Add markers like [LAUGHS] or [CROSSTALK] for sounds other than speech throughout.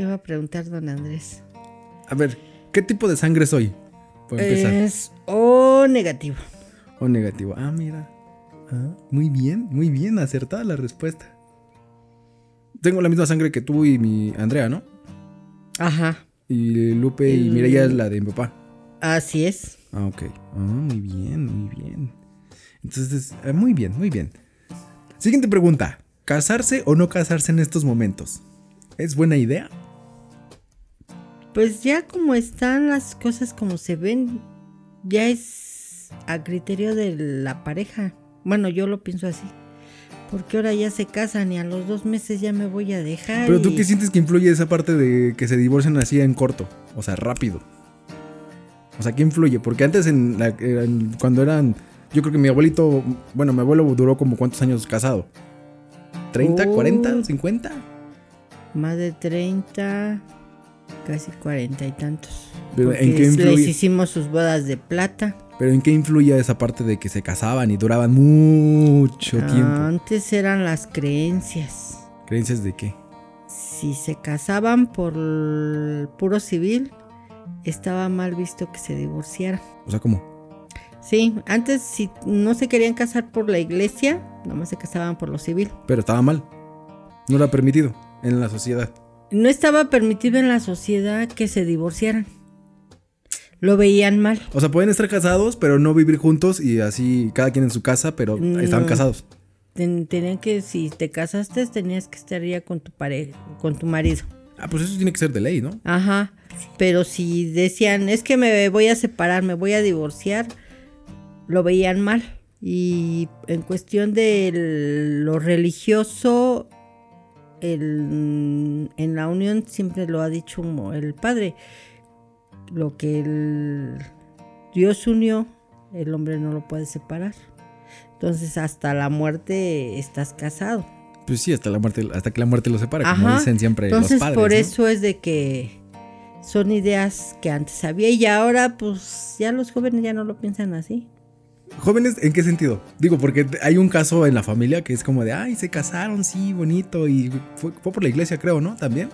¿Qué va a preguntar don Andrés? A ver, ¿qué tipo de sangre soy? Por empezar. Es O negativo. O negativo. Ah, mira. Ah, muy bien, muy bien, acertada la respuesta. Tengo la misma sangre que tú y mi Andrea, ¿no? Ajá. Y Lupe y El- Mireya es la de mi papá. Así es. Ah, ok. Ah, muy bien, muy bien. Entonces, eh, muy bien, muy bien. Siguiente pregunta. ¿Casarse o no casarse en estos momentos? ¿Es buena idea? Pues ya como están las cosas como se ven, ya es a criterio de la pareja. Bueno, yo lo pienso así. Porque ahora ya se casan y a los dos meses ya me voy a dejar. Pero tú qué sientes que influye esa parte de que se divorcian así en corto? O sea, rápido. O sea, ¿qué influye? Porque antes en la- en- cuando eran... Yo creo que mi abuelito... Bueno, mi abuelo duró como cuántos años casado. ¿30, Oh. 40, 50? Más de 30, casi 40 y tantos. Pero, ¿en qué les influye? hicimos sus bodas de plata. Pero ¿en qué influye esa parte de que se casaban y duraban mucho tiempo? Antes eran las creencias. ¿Creencias de qué? Si se casaban por el puro civil, estaba mal visto que se divorciaran. O sea, ¿cómo? Sí, antes si no se querían casar por la iglesia, nomás se casaban por lo civil. Pero estaba mal. No era permitido en la sociedad. No estaba permitido en la sociedad que se divorciaran. Lo veían mal. O sea, pueden estar casados, pero no vivir juntos y así cada quien en su casa, pero estaban No. casados. Ten- tenían que, si te casaste, tenías que estar ya con tu pareja, con tu marido. Ah, pues eso tiene que ser de ley, ¿no? Ajá. Pero si decían, es que me voy a separar, me voy a divorciar, lo veían mal. Y en cuestión de lo religioso, el- en la unión siempre lo ha dicho el padre. Lo que el Dios unió, el hombre no lo puede separar. Entonces hasta la muerte estás casado. Pues sí, hasta la muerte, hasta que la muerte los separa, como dicen siempre Entonces los padres. por ¿no? eso es de que son ideas que antes había y ahora pues ya los jóvenes ya no lo piensan así. Jóvenes, ¿en qué sentido? Digo, porque hay un caso en la familia que es como de, ay, se casaron, sí, bonito. Y fue, fue por la iglesia, creo, ¿no? También.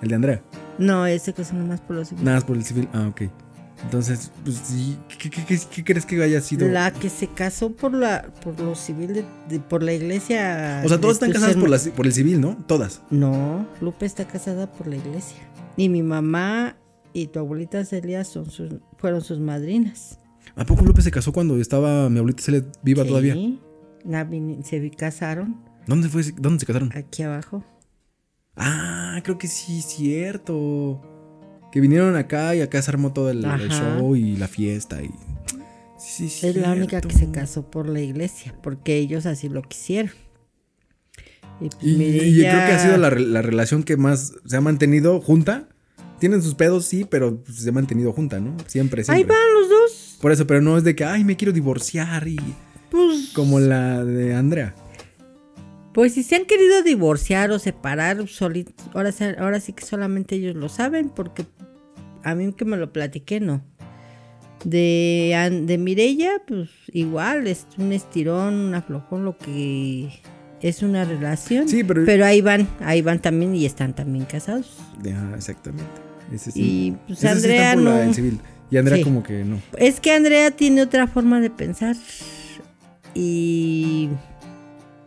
El de Andrea. No, ese son nomás por los Nada más por el civil. Ah, ok. Entonces, pues. ¿Qué, qué- qué- qué crees que haya sido? La que se casó por la por lo civil de, de- por la iglesia. O sea, todas están tus casadas por, la- por el civil, ¿no? Todas. No, Lupe está casada por la iglesia. Y mi mamá y tu abuelita Celia son sus, fueron sus madrinas. ¿A poco López se casó cuando estaba mi abuelita Celia viva Sí, todavía? la se casaron ¿Dónde fue? ¿Dónde se casaron? aquí abajo. Ah, creo que sí, cierto. Que vinieron acá y acá se armó todo el, show y la fiesta y. Sí, sí, Es la única que se casó por la iglesia, porque ellos así lo quisieron. Y, pues, Y, mire, y yo ya- creo que ha sido la, re- la relación que más se ha mantenido junta. Tienen sus pedos, sí, pero se ha mantenido junta, ¿no? Siempre, Ahí siempre. van los dos. Por eso, pero no es de que, ay, me quiero divorciar y. Pues, Como la de Andrea. pues si se han querido divorciar o separar, ahora, sí que solamente ellos lo saben, porque a mí que me lo platiqué, no. De, de Mirella, pues igual, es un estirón, un aflojón, lo que es una relación. Sí, pero- Pero ahí van, ahí van también y están también casados. Ah, exactamente. Ese sí. Y pues Ese sí está Andrea por la no. del civil. Y Andrea, Sí. como que no. Es que Andrea tiene otra forma de pensar y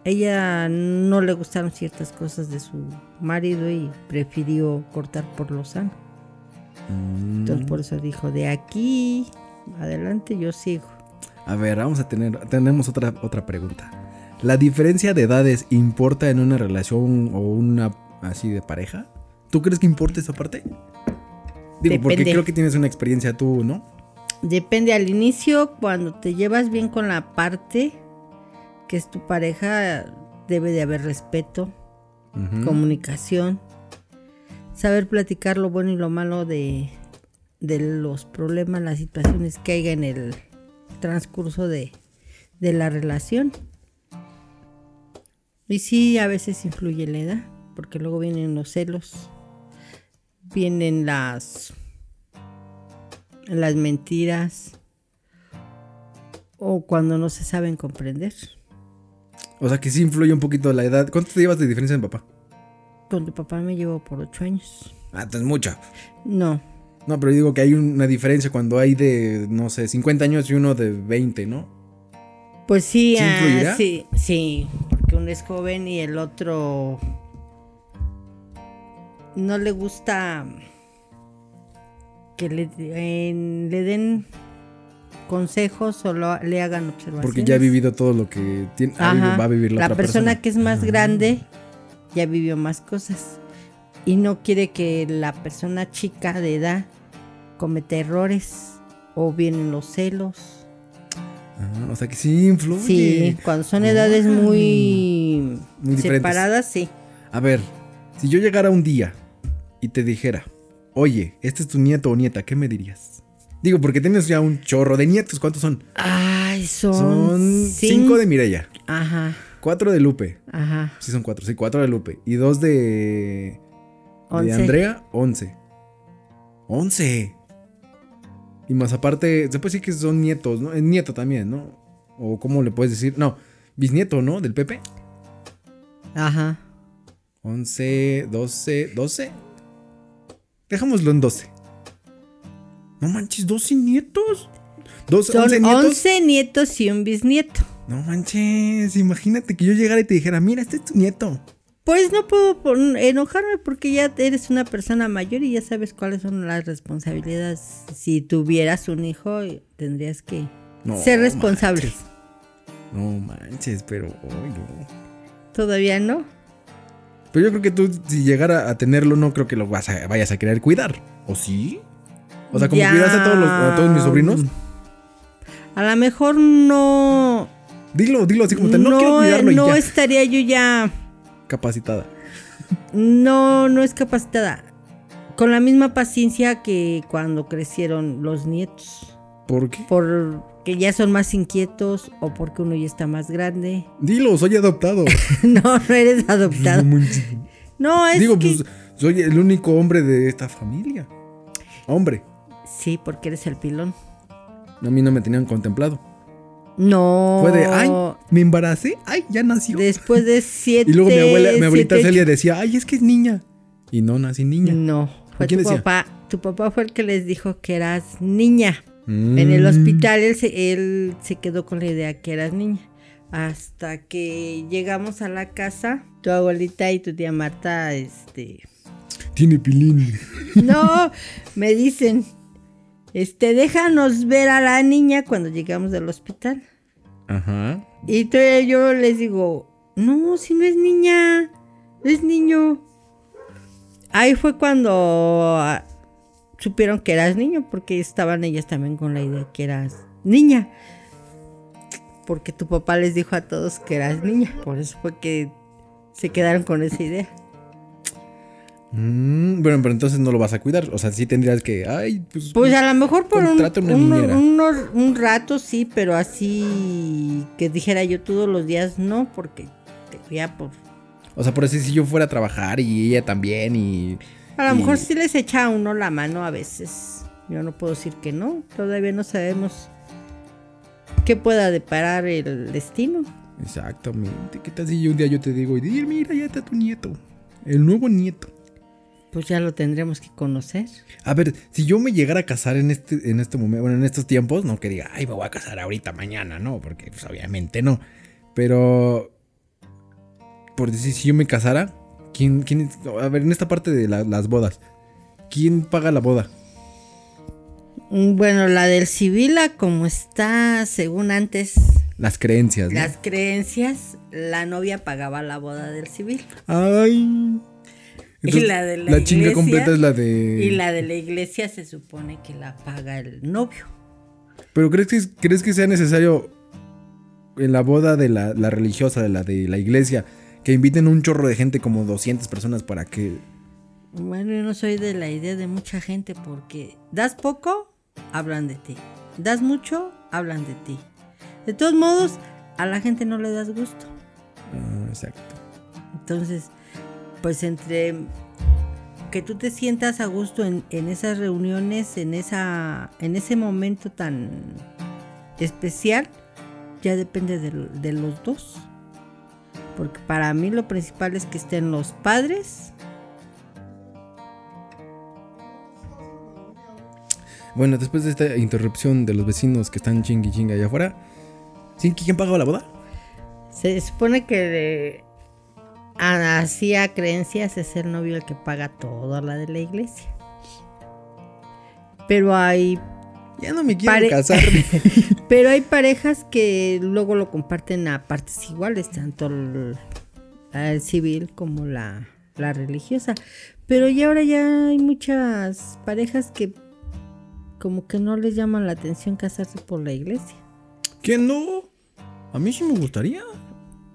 ella no le gustaron ciertas cosas de su marido y prefirió cortar por lo sano. Mm. Entonces por eso dijo, de aquí adelante yo sigo. A ver, vamos a tener, tenemos otra, otra pregunta. ¿La diferencia de edades importa en una relación o una así de pareja? ¿Tú crees que importa esa parte? Digo, porque Depende. creo que tienes una experiencia tú, ¿no? Depende al inicio, cuando te llevas bien con la parte que es tu pareja, debe de haber respeto, comunicación, saber platicar lo bueno y lo malo de, de los problemas, las situaciones que haya en el transcurso de, de la relación. Y sí, a veces influye la edad, porque luego vienen los celos, vienen las, las mentiras, o cuando no se saben comprender. O sea, que sí influye un poquito la edad. ¿Cuánto te llevas de diferencia en papá? Con tu papá me llevo por ocho años. Ah, entonces mucho. No. No, pero digo que hay una diferencia cuando hay de, no sé, 50 años y uno de 20, ¿no? Pues sí, ¿Sí ah, sí, sí, porque uno es joven y el otro no le gusta que le, en- le den consejos o lo- le hagan observaciones. Porque ya ha vivido todo lo que tiene, ha vivido- Ajá. va a vivir la, la otra persona, persona. que es más grande ya vivió más cosas y no quiere que la persona chica de edad cometa errores o vienen los celos. Ah, o sea que sí influye. Sí, cuando son edades muy, Muy separadas, sí. A ver, si yo llegara un día y te dijera, oye, este es tu nieto o nieta, ¿qué me dirías? Digo, porque tienes ya un chorro de nietos, ¿cuántos son? Ay, son, Son cin- cinco de Mireya, Ajá, cuatro de Lupe. ajá. Sí, son cuatro, sí, cuatro de Lupe. Y dos de. de Once. Andrea, once. Once. Y más aparte, se puede decir que son nietos, ¿no? Es nieto también, ¿no? O cómo le puedes decir. No, bisnieto, ¿no? Del Pepe. Ajá. 11, 12, 12. Dejámoslo en 12. No manches, 12 nietos. Dos, Son 11 nietos. 11 nietos y un bisnieto. No manches, imagínate que yo llegara y te dijera, mira, este es tu nieto. Pues no puedo enojarme porque ya eres una persona mayor y ya sabes cuáles son las responsabilidades. Si tuvieras un hijo, tendrías que No ser responsable. manches. No manches, pero. ay, no. Todavía no. Pero yo creo que tú, si llegara a tenerlo, no creo que lo vas a- vayas a querer cuidar. ¿O sí? O sea, como Ya. cuidaste a todos, los- a todos mis sobrinos. A lo mejor no. Dilo, dilo así como te, no, no, quiero cuidarlo y no ya. estaría yo ya. Capacitada. No, no es capacitada. Con la misma paciencia que cuando crecieron los nietos. ¿Por qué? Porque ya son más inquietos o porque uno ya está más grande. Dilo, soy adoptado. [LAUGHS] no, no eres [LAUGHS] adoptado. No es Digo, que... pues soy el único hombre de esta familia. Hombre. Sí, porque eres el pilón. A mí no me tenían contemplado. No. Fue de, ay, me embaracé, ay, ya nació. Después de [LAUGHS] siete... y luego mi abuela, mi abuelita siete, Celia decía, ay, es que es niña. Y no nací niña. No, fue quién tu decía? papá. Tu papá fue el que les dijo que eras niña. En el Mm. hospital él se, él se quedó con la idea que eras niña. Hasta que llegamos a la casa, tu abuelita y tu tía Marta, este... Tiene pilín. No, me dicen, este, déjanos ver a la niña cuando llegamos del hospital. Ajá. Y todavía yo les digo, no, si no es niña, es niño. Ahí fue cuando supieron que eras niño, porque estaban ellas también con la idea que eras niña. Porque tu papá les dijo a todos que eras niña. Por eso fue que se quedaron con esa idea. Mm, bueno, pero entonces no lo vas a cuidar. O sea, sí tendrías que, ay, pues. Pues a lo mejor por un, rato sí, pero así que dijera yo todos los días no, porque te veía por... O sea, por decir, si yo fuera a trabajar y ella también y. A lo y- mejor sí les echa a uno la mano a veces. Yo no puedo decir que no. Todavía no sabemos qué pueda deparar el destino. Exactamente. ¿Qué tal si yo un día yo te digo, mira, ya está tu nieto? El nuevo nieto. Pues ya lo tendremos que conocer. A ver, si yo me llegara a casar en este, en este momento, bueno, en estos tiempos, no que diga, ay, me voy a casar ahorita, mañana, no, porque pues obviamente no. Pero, por decir, si yo me casara, ¿quién, quién, a ver, en esta parte de la- las bodas, ¿quién paga la boda? Mm, Bueno, la del civil, a como está, según antes, Las creencias, ¿no? las creencias, la novia pagaba la boda del civil. Ay. [LAUGHS] Y la de la chinga iglesia, completa es la de... Y la de la iglesia se supone que la paga el novio. Pero ¿crees que, ¿crees que sea necesario en la boda de la, la religiosa, de la de la iglesia, que inviten un chorro de gente como 200 personas para que... Bueno, yo no soy de la idea de mucha gente porque das poco, hablan de ti. Das mucho, hablan de ti. De todos modos, a la gente no le das gusto. Ah, exacto. Entonces, pues entre que tú te sientas a gusto en, en esas reuniones, en, esa, en ese momento tan especial, ya depende de, de los dos. Porque para mí lo principal es que estén los padres. Bueno, después de esta interrupción de los vecinos que están chingui chinga allá afuera, ¿sí? ¿quién pagó la boda? Se supone que de... hacía creencias es el novio el que paga toda la de la iglesia. Pero hay ya no me quiero Pare- casar. [LAUGHS] Pero hay parejas que luego lo comparten a partes iguales, tanto el, el civil como la, la religiosa. Pero ya ahora ya hay muchas parejas que como que no les llaman la atención casarse por la iglesia. ¿Quién no? A mí sí me gustaría.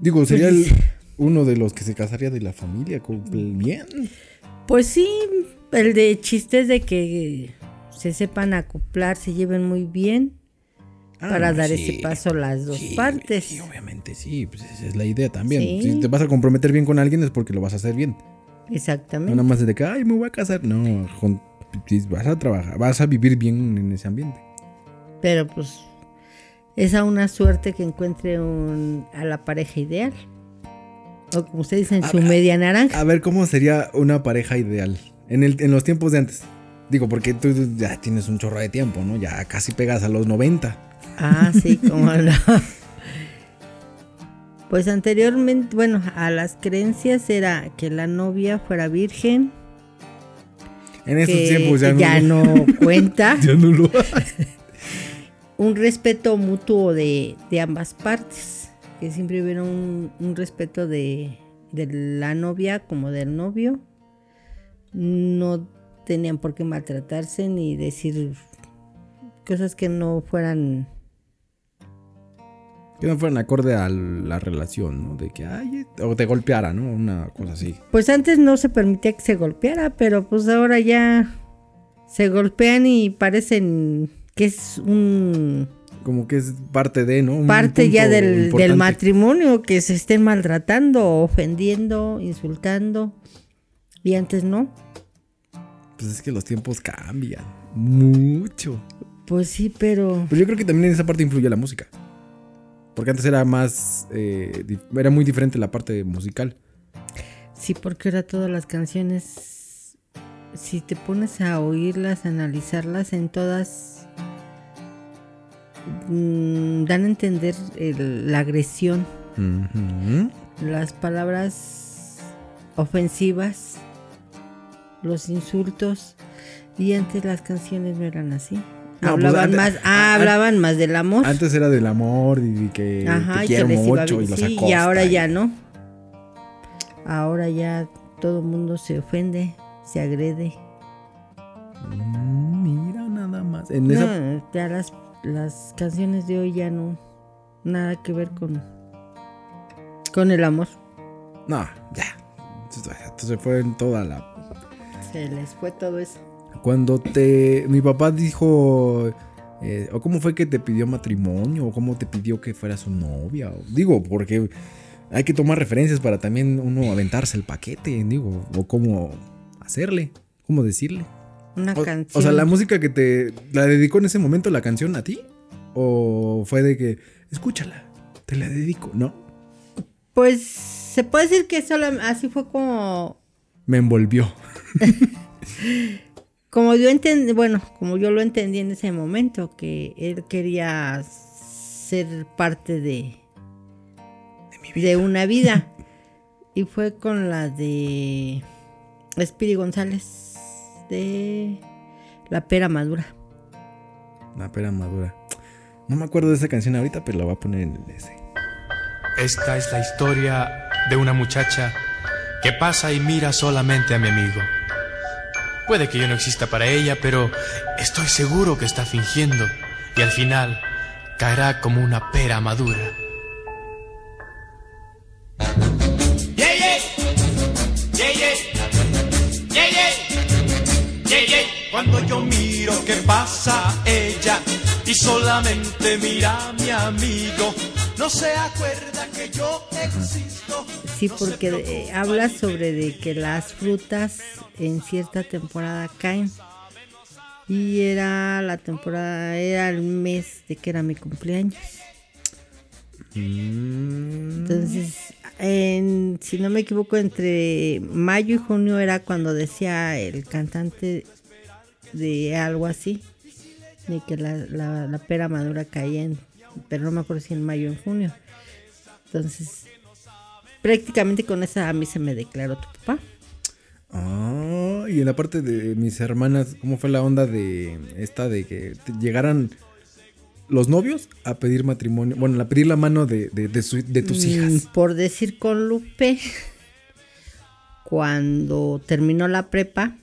Digo, sería el- uno de los que se casaría de la familia con bien. Pues sí, el de chistes de que se sepan acoplar, se lleven muy bien para Ah, dar sí. ese paso a las dos Sí, partes. Sí, obviamente sí, pues esa es la idea también. Sí. Si te vas a comprometer bien con alguien es porque lo vas a hacer bien. No Exactamente. nada más de que, ay, me voy a casar. No, vas a trabajar, vas a vivir bien en ese ambiente. Pero pues es a una suerte que encuentre un- a la pareja ideal. O como ustedes dicen, A su ver, media naranja. A ver, ¿cómo sería una pareja ideal? En, el, en los tiempos de antes. Digo, porque tú ya tienes un chorro de tiempo, ¿no? Ya casi pegas a los 90. Ah, sí, [LAUGHS] como no. Pues anteriormente, bueno, a las creencias era que la novia fuera virgen, En esos tiempos ya, ya no, no cuenta, [LAUGHS] ya no lo [LAUGHS] un respeto mutuo de, de ambas partes, que siempre hubiera un, un respeto de, de la novia como del novio. No tenían por qué maltratarse ni decir cosas que no fueran Que no fueran acorde a la relación, ¿no? De que, ay, o te golpeara, ¿no? Una cosa así. Pues antes no se permitía que se golpeara, pero pues ahora ya se golpean y parecen que es un Como que es parte de, ¿no? Un parte ya del, del matrimonio que se estén maltratando, ofendiendo, insultando. Y antes no. Pues es que los tiempos cambian mucho. Pues sí, pero Pero yo creo que también en esa parte influye la música. Porque antes era más. eh, era muy diferente la parte musical. sí, porque ahora todas las canciones, si te pones a oírlas, a analizarlas, en todas mm, dan a entender el- la agresión. Las palabras ofensivas, los insultos. Y antes las canciones no eran así. No, pues hablaban antes- más, ah, hablaban más del amor. Antes era del amor y que Ajá, te quiero mucho y los Sí, y ahora y- ya no. Ahora ya todo el mundo se ofende, se agrede. Mm, Mira nada más. En esa- No, ya las, las canciones de hoy ya no. Nada que ver con, con el amor. No, ya. Esto se fue en toda la Se les fue todo eso. Cuando te. Mi papá dijo. eh, o cómo fue que te pidió matrimonio, o cómo te pidió que fueras su novia. o- digo, porque hay que tomar referencias para también uno aventarse el paquete, digo, o cómo hacerle, cómo decirle. Una O, canción. o sea, la música que te. ¿La dedicó en ese momento la canción a ti? ¿O fue de que. Escúchala, te la dedico? No. Pues se puede decir que solo así fue como Me envolvió. Como yo entendí, bueno, como yo lo entendí en ese momento que él quería ser parte de de una vida [LAUGHS] y fue con la de Speedy González de La pera madura. La pera madura. No me acuerdo de esa canción ahorita, pero la voy a poner en el ese. Esta es la historia de una muchacha que pasa y mira solamente a mi amigo. Puede que yo no exista para ella, pero estoy seguro que está fingiendo y al final caerá como una pera madura. Cuando yo miro que pasa ella y solamente mira a mi amigo, no se acuerda que yo existo. Sí, porque eh, habla sobre de que las frutas en cierta temporada caen. Y era la temporada, era el mes de que era mi cumpleaños. Entonces, en- si no me equivoco, entre mayo y junio era cuando decía el cantante de algo así. de que la, la, la pera madura caía en, pero no me acuerdo si en mayo o en junio. Entonces, prácticamente con esa a mí se me declaró tu papá. Ah, y en la parte de mis hermanas, ¿cómo fue la onda de esta de que llegaran los novios a pedir matrimonio? Bueno, a pedir la mano de, de, de su- de tus Mm, hijas. Por decir con Lupe, cuando terminó la prepa,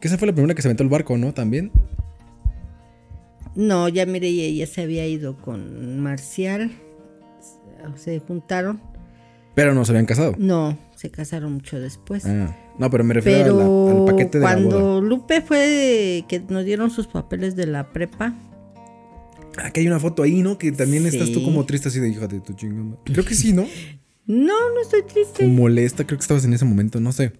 Que esa fue la primera que se aventó el barco, ¿no? También. no, ya mire, ella se había ido con Marcial, se juntaron, Pero no se habían casado. no, se casaron mucho después. Ah, no, pero me refiero a la- al paquete de la cuando boda. Lupe fue que nos dieron sus papeles de la prepa, Aquí hay una foto ahí, ¿no? Que también estás tú como triste así de hija de tu chingada. Creo que sí, ¿no? [LAUGHS] no, no estoy O triste. molesta, creo que estabas en ese momento, no sé.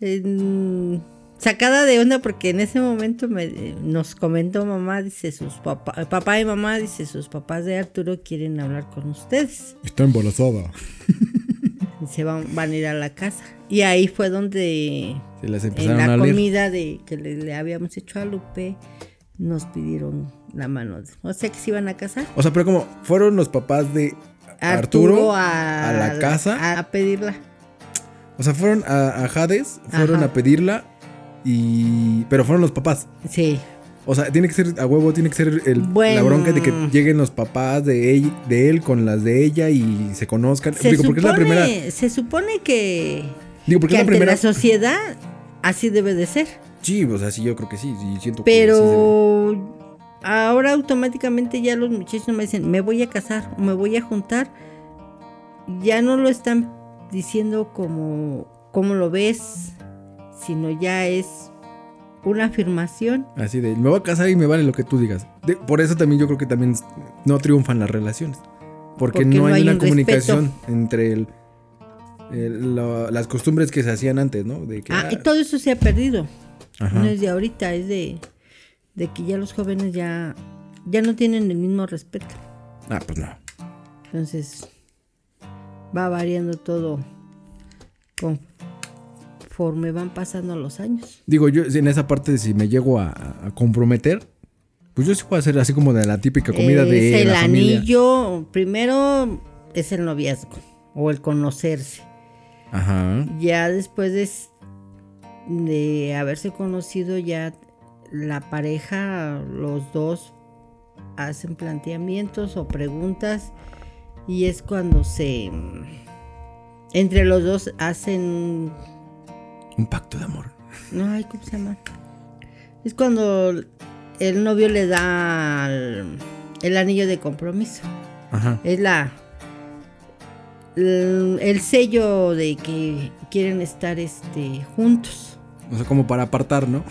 En- sacada de onda porque en ese momento me, nos comentó mamá, dice sus papás, papá y mamá, dice sus papás de Arturo quieren hablar con ustedes. Está embarazada. [LAUGHS] Se van, van a ir a la casa. Y ahí fue donde Se las en la a leer. comida de que le, le habíamos hecho a Lupe nos pidieron la mano. de- O sea que se iban a casar. O sea, pero como fueron los papás de Arturo, a, la casa. a, a pedirla. O sea, fueron a, a Hades, fueron Ajá. a pedirla y... Pero fueron los papás. Sí. O sea, tiene que ser a huevo, tiene que ser el, la bronca de que lleguen los papás de, él, de él con las de ella y se conozcan. Se Digo, porque es la supone, primera... se supone que, Digo, porque que es la primera... la sociedad así debe de ser. Sí, o sea, sí, yo creo que sí. sí siento que sí se debe. Pero ahora automáticamente ya los muchachos me dicen, me voy a casar, o me voy a juntar. Ya no lo están diciendo como, como lo ves, sino ya es una afirmación. Así de, me voy a casar y me vale lo que tú digas. De- por eso también yo creo que también no triunfan las relaciones. Porque, Porque no, no hay, una un comunicación entre el- el- la- las costumbres que se hacían antes, ¿no? De que, Ah, y ah, todo eso se ha perdido. ajá. No es de ahorita, es de, de que ya los jóvenes ya, ya no tienen el mismo respeto. Ah, pues no. Entonces va variando todo conforme van pasando los años. Digo, yo en esa parte, si me llego a, a comprometer, pues yo sí voy a hacer así como de la típica comida es de el la familia. anillo, primero es el noviazgo o el conocerse. Ajá. Ya después de haberse conocido, ya la pareja, los dos hacen planteamientos o preguntas y es cuando se... Entre los dos hacen Un pacto de amor. No, ay, ¿cómo se llama? Es cuando el novio le da el, el anillo de compromiso. Ajá. Es la el, el sello de que quieren estar este juntos. O sea, como para apartar, ¿no?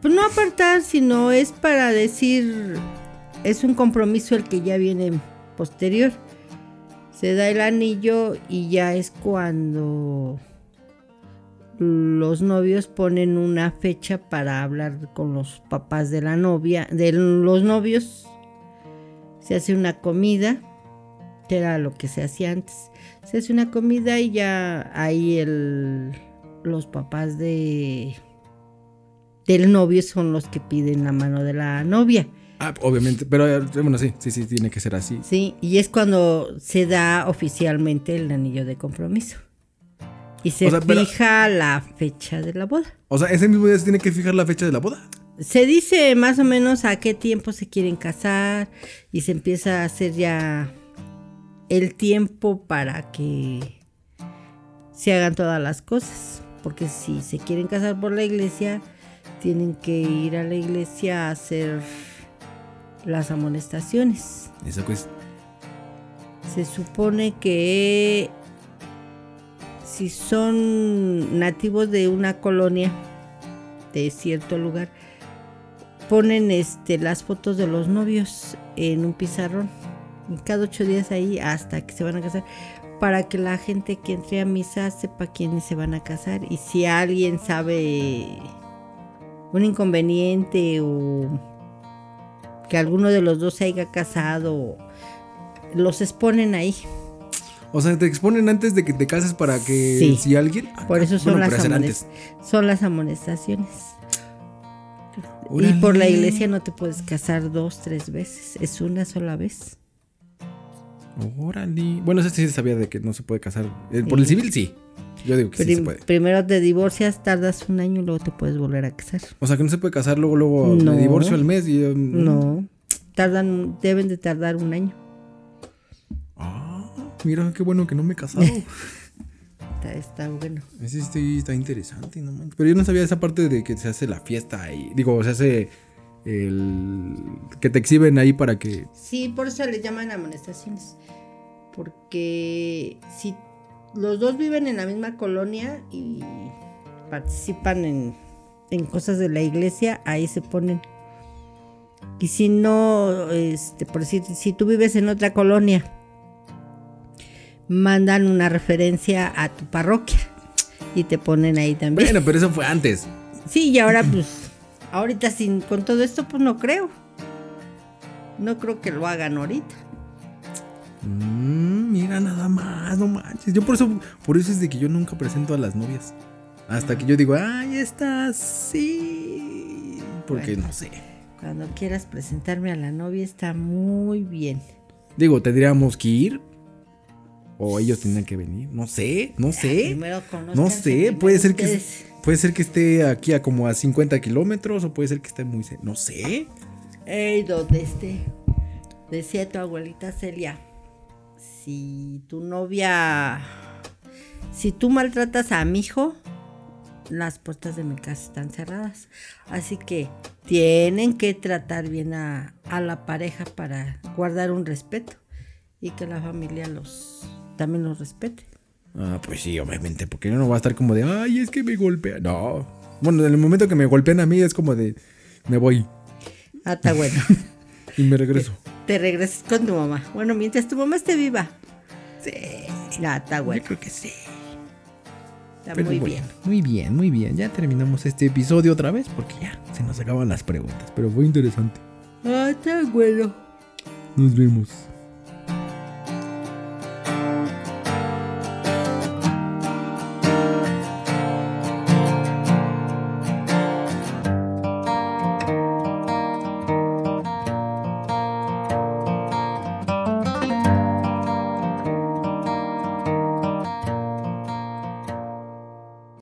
Pues no apartar, sino es para decir es un compromiso el que ya viene posterior. Se da el anillo y ya es cuando los novios ponen una fecha para hablar con los papás de la novia, de los novios. Se hace una comida, que era lo que se hacía antes. Se hace una comida y ya ahí el, los papás de del novio son los que piden la mano de la novia. Ah, obviamente. Pero eh, bueno, sí, sí, sí, tiene que ser así. Sí, y es cuando se da oficialmente el anillo de compromiso. Y se O sea, pero- fija la fecha de la boda. O sea, ese mismo día se tiene que fijar la fecha de la boda. Se dice más o menos a qué tiempo se quieren casar y se empieza a hacer ya el tiempo para que se hagan todas las cosas. Porque si se quieren casar por la iglesia, tienen que ir a la iglesia a hacer las amonestaciones. Eso pues. Se supone que si son nativos de una colonia de cierto lugar, ponen este las fotos de los novios en un pizarrón. Cada ocho días ahí hasta que se van a casar. Para que la gente que entre a misa sepa quiénes se van a casar. Y si alguien sabe un inconveniente o que alguno de los dos se haya casado, los exponen ahí. O sea, te exponen antes de que te cases para que Sí. si alguien. Por eso son Bueno, las pero hacer amones- son las amonestaciones. Y por la iglesia no te puedes casar dos, tres veces. Es una sola vez. Órale. Bueno, eso sí sabía de que no se puede casar. Eh, Por el civil sí. Yo digo que sí se puede. primero te divorcias, tardas un año y luego te puedes volver a casar. O sea que no se puede casar luego, luego No. me divorcio al mes y. um, No. Tardan, deben de tardar un año. Ah, mira qué bueno que no me he casado. [LAUGHS] Está, está bueno. Ese sí está interesante, no manches. Pero yo no sabía esa parte de que se hace la fiesta ahí. Digo, se hace el. que te exhiben ahí para que. Sí, por eso le llaman amonestaciones. Porque si los dos viven en la misma colonia y participan en, en cosas de la iglesia, ahí se ponen. Y si no, este, por decir, si tú vives en otra colonia, mandan una referencia a tu parroquia y te ponen ahí también. Bueno, pero eso fue antes. Sí, y ahora pues, ahorita sin, con todo esto pues no creo. No creo que lo hagan ahorita. Mm, mira nada más, no manches. Yo por eso, por eso es de que yo nunca presento a las novias. Hasta que yo digo, ay, esta sí. Porque Bueno. no sé. Cuando quieras presentarme a la novia está muy bien. Digo, tendríamos que ir. O ellos tendrían que venir. No sé, no sé. No sé, puede ser que puede ser que esté aquí a como a 50 kilómetros o puede ser que esté muy no sé. Ey, donde esté. Decía tu abuelita Celia, si tu novia, si tú maltratas a mi hijo, las puertas de mi casa están cerradas. Así que tienen que tratar bien a, a la pareja para guardar un respeto y que la familia los también los respete. Ah, pues sí, obviamente, porque yo no voy a estar como de, ay, es que me golpea. No. Bueno, en el momento que me golpean a mí es como de, me voy Ah, está [LAUGHS] bueno. y me regreso. Te regresas con tu mamá. Bueno, mientras tu mamá esté viva. Sí. Ah, está bueno. Yo creo que sí. Está Pero muy bueno, bien. Muy bien, muy bien. Ya terminamos este episodio otra vez porque ya se nos acaban las preguntas. Pero fue interesante. Ah, está bueno. Nos vemos.